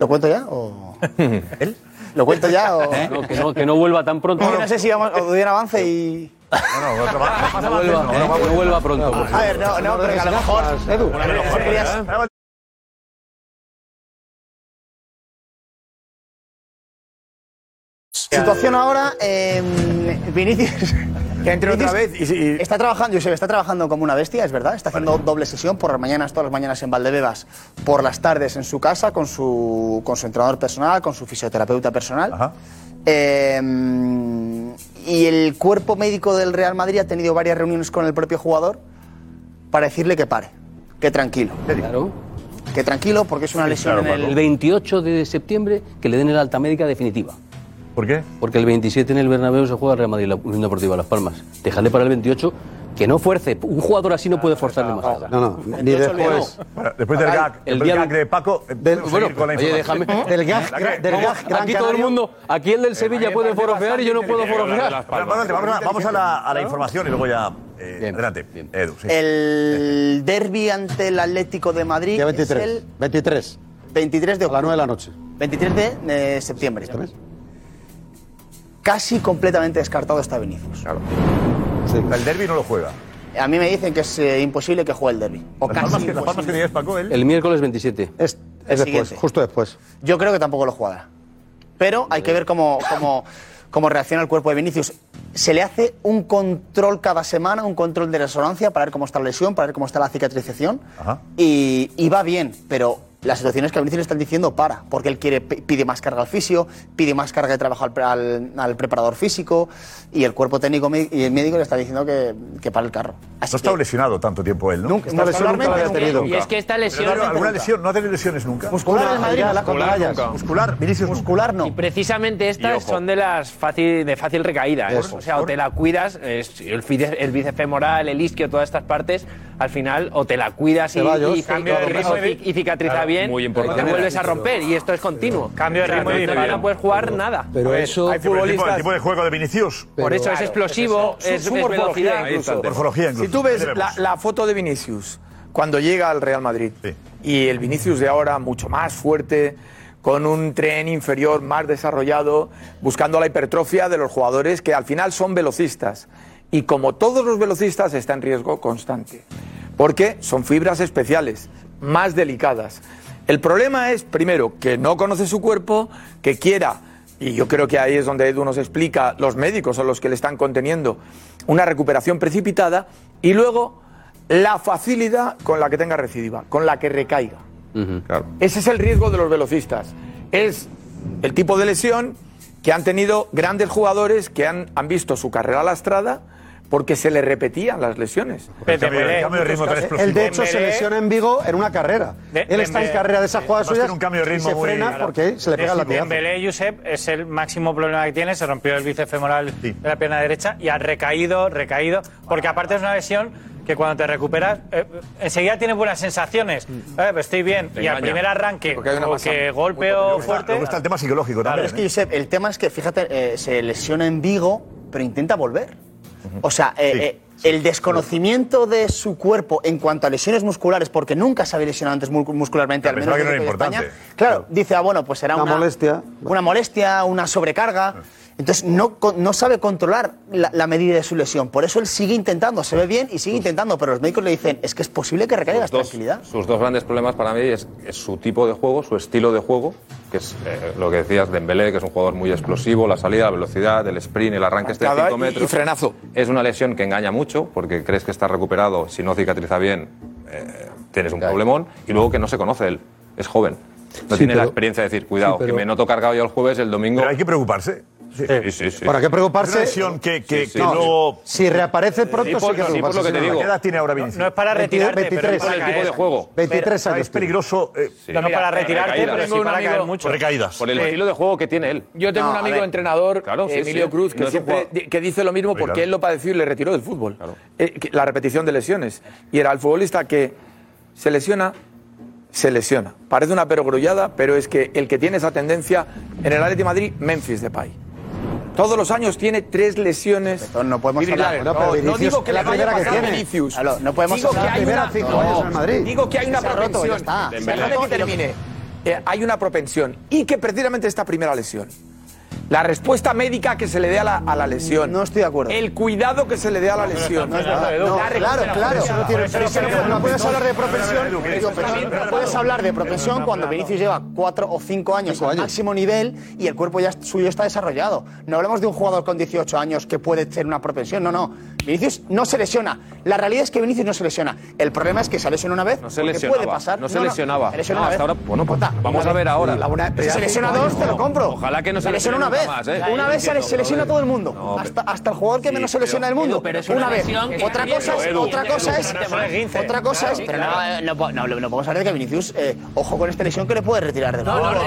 ¿Lo cuento ya? O... ¿Él? ¿Lo cuento ya? O... No, que no, que no vuelva tan pronto. No, no sé si vamos, un avance y. No, no, no, Que no vuelva, eh, que no vuelva pronto. A ver, no, no, pero que a lo mejor. Edu. Situación ahora, eh, Vinicius. Que entre otra vez y- y- Está trabajando, Josep, está trabajando como una bestia, es verdad. Está haciendo doble sesión por las mañanas, todas las mañanas en Valdebebas, por las tardes en su casa con su, con su entrenador personal, con su fisioterapeuta personal. Eh, y el cuerpo médico del Real Madrid ha tenido varias reuniones con el propio jugador para decirle que pare, que tranquilo. Que tranquilo, porque es una lesión en el. El 28 de septiembre que le den el alta médica definitiva. ¿Por qué? Porque el 27 en el Bernabéu se juega Real Madrid la Unión Deportiva Las Palmas. Déjale para el 28 que no fuerce. Un jugador así no puede forzar demasiado. No, no, ni después. Bueno, después del gag, El día- gag de Paco, eh, Del- bueno, con la oye, información. déjame. Del gag, del gag Gran Aquí todo el mundo, aquí el del Sevilla puede forofear y yo no puedo forofear. Vamos, a, vamos a la, a la información y luego ya. eh, adelante, Edu. sí. El derby ante el Atlético de Madrid Día es 23. el 23. 23 de A las 9 octubre. de la noche. 23 de eh, septiembre. Casi completamente descartado está Vinicius. El derby no lo juega. A mí me dicen que es eh, imposible que juegue el derby. O Las casi palmas, que, las palmas que imposible. tenías, Paco, él. El miércoles 27. Es, después, justo después. Yo creo que tampoco lo jugará. Pero hay que ver cómo, cómo, cómo reacciona el cuerpo de Vinicius. Se le hace un control cada semana, un control de resonancia para ver cómo está la lesión, para ver cómo está la cicatrización. Ajá. Y, y va bien, pero la situación es que a Vinicius le están diciendo para, porque él quiere, pide más carga al fisio, pide más carga de trabajo al, al- al preparador físico y el cuerpo técnico y el médico le está diciendo que, que para el carro. No ha estado lesionado tanto tiempo él, ¿no? Nunca, Esta lesión nunca la había tenido. Y es que esta lesión- Pero, ¿Alguna lesión? ¿No ha tenido lesiones nunca? Muscular en Madrid, Muscular, la muscular, nunca. muscular, Vinicius Muscular no. Y precisamente estas Y son de las fácil, de fácil recaída. ¿eh? Eso, o sea, o te la cuidas, es- el, bíceps, el bíceps femoral, el isquio, todas estas partes, al final o te la cuidas y, y, y- y- y cicatriza Claro, bien, muy importante. te vuelves a romper y esto es continuo. Cambio de ritmo y no puedes jugar nada. Pero eso. Hay tipo, el, tipo, el tipo de juego de Vinicius. Por eso es explosivo, Su- es, su es morfología velocidad incluso. Morfología incluso. Si tú ves la foto de Vinicius cuando llega al Real Madrid y el Vinicius de ahora mucho más fuerte, con un tren inferior más desarrollado, buscando la hipertrofia de los jugadores que al final son velocistas. Y como todos los velocistas está en riesgo constante, porque son fibras especiales, más delicadas. El problema es, primero, que no conoce su cuerpo, que quiera, y yo creo que ahí es donde Edu nos explica, los médicos son los que le están conteniendo, una recuperación precipitada, y luego la facilidad con la que tenga recidiva, con la que recaiga. Ese es el riesgo de los velocistas. Es el tipo de lesión que han tenido grandes jugadores que han, han visto su carrera lastrada porque se le repetían las lesiones. El cambio de- el cambio de ritmo tan explosivo. Él, de hecho, se lesiona en Vigo en una carrera. Él está en carrera de esas jugadas suyas un cambio de ritmo y se muy- frena porque se le pega la latigazo. Dembélé, Josep, es el máximo problema que tiene. Se rompió el bíceps femoral de la pierna derecha y ha recaído, recaído. Porque aparte es una lesión que cuando te recuperas, eh, enseguida tienes buenas sensaciones. Eh, pues estoy bien. Te y al engaña. primer arranque, Porque hay una o masa que golpeo fuerte. Luego está el tema psicológico Claro, también. es que, Josep, el tema es que, fíjate, eh, se lesiona en Vigo, pero intenta volver. O sea, eh, eh, el desconocimiento de su cuerpo en cuanto a lesiones musculares, porque nunca se había lesionado antes mu- muscularmente, al menos que no era importante. España. Claro, dice, ah, bueno, pues será Una una, molestia. Una molestia, una sobrecarga. Entonces no, sabe controlar la, la medida de su lesión. Por eso él sigue intentando, se ve bien y sigue intentando, pero los médicos le dicen, es que es posible que recaigas, tranquilidad. Sus dos grandes problemas para mí es, es su tipo de juego, su estilo de juego, que es eh, lo que decías de Dembélé, que es un jugador muy explosivo, la salida, la velocidad, el sprint, el arranque este de Arrancada 5 y- metros. y frenazo. Es una lesión que engaña mucho, porque crees que está recuperado, si no cicatriza bien, eh, tienes un problemón, y luego que no se conoce él, es joven. No Sí, tiene la experiencia de decir, cuidado, sí, pero- que me noto cargado yo el jueves, el domingo... Pero hay que preocuparse. Sí, sí, sí. ¿Para qué preocuparse? Una lesión que, que, Sí, sí. que No, luego... Si reaparece pronto, Sí, por- sí que sí, por lo que te no. digo. ¿Qué edad tiene ahora Vinicius? No es para retirarte, 23, pero es por el tipo de juego. 23 años. Es peligroso. eh, No, no para retirarte, recaídas. pero sí para amigo- caer mucho. recaídas. Por el estilo de juego que tiene él. Yo tengo No, un a amigo entrenador, Claro, sí, Emilio sí. Cruz, que No siempre que dice lo mismo porque él lo padeció y le retiró del fútbol. Eh, la repetición de lesiones. Y era el futbolista que se lesiona, se lesiona. Parece una perogrullada, pero es que el que tiene esa tendencia en el Atlético de Madrid, Memphis Depay. Todos los años tiene tres lesiones. no podemos hablar- No, no, pero no Vinicius digo que la primera que tiene. Vinicius. No podemos digo que hay una, cinco años en el Madrid. Digo que hay una roto, propensión. ya está. Se ha Déjame roto que y lo- termine. Eh, hay una propensión. Y que precisamente esta primera lesión. La respuesta médica que se le dé a la, a la lesión. No estoy de acuerdo. El cuidado que se le dé a la lesión. No es verdad. No, La claro, claro. Eso no tiene- Pero es que no, puedes hablar de propensión. pero puedes hablar de propensión cuando Vinicius lleva cuatro o cinco años al máximo nivel y el cuerpo ya suyo está desarrollado. No hablamos de un jugador con 18 años que puede tener una propensión. No, no. Vinicius no se lesiona. La realidad es que Vinicius no se lesiona. El problema es que se lesiona una vez. No se lesionaba. Puede pasar. No se lesionaba. Se lesiona No, una hasta vez. ahora- bueno, pues vamos a ver vez. ahora. Pero si se lesiona dos, te lo compro. Ojalá que no se Se lesiona una lesione vez. nunca más, ¿eh? Una vez se, lesiona todo el mundo. No, hasta, hasta el jugador que menos se lesiona del mundo. Pero es una vez. Otra cosa es. Otra cosa es. Otra cosa es. Pero no, no, po- no, no podemos hablar de que Vinicius, eh, ojo con esta lesión que le puede retirar de No, no, no,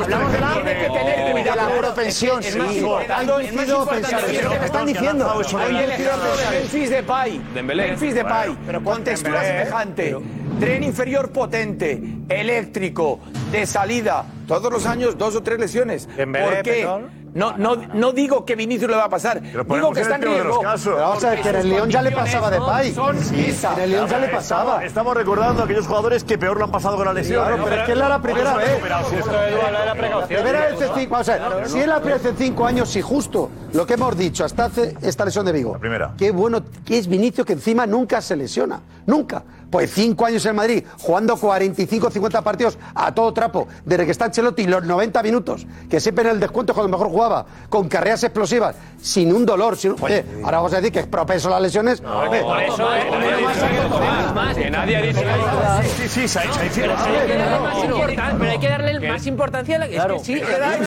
Hablamos de la de. La propensión, Es más sí. importante- Ha es más incidido importante pensar. que ¿Qué están diciendo? Ejemplo de Memphis Depay. Dembélé. Memphis Depay, Pero con textura semejante, tren inferior potente, eléctrico, de salida, todos los años dos o tres lesiones. ¿Por qué? perdón. No, no, no digo que Vinicius le va a pasar, digo que está en riesgo. vamos a ver, que en el León ya le pasaba de Pay. En el León ya le pasaba. Estamos, estamos recordando a aquellos jugadores que peor lo han pasado con la lesión. Claro, pero es que es la primera vez. la primera vez en cinco, vamos a ver, si es la primera vez en cinco años, si justo lo que hemos dicho hasta hace esta lesión de Vigo. La primera. Qué bueno que es Vinicio que encima nunca se lesiona. Nunca. Pues cinco años en Madrid, jugando 45, 50 partidos a todo trapo, desde que está Ancelotti, los 90 minutos, que siempre en el descuento cuando mejor jugaba, con carreras explosivas, sin un dolor. Sin, oye, ahora vamos a decir que es propenso a las lesiones. Hombre, Por eso, Que nadie ha dicho Sí, sí, sí, se ha hecho. Pero hay que darle más importancia a la que es que sí,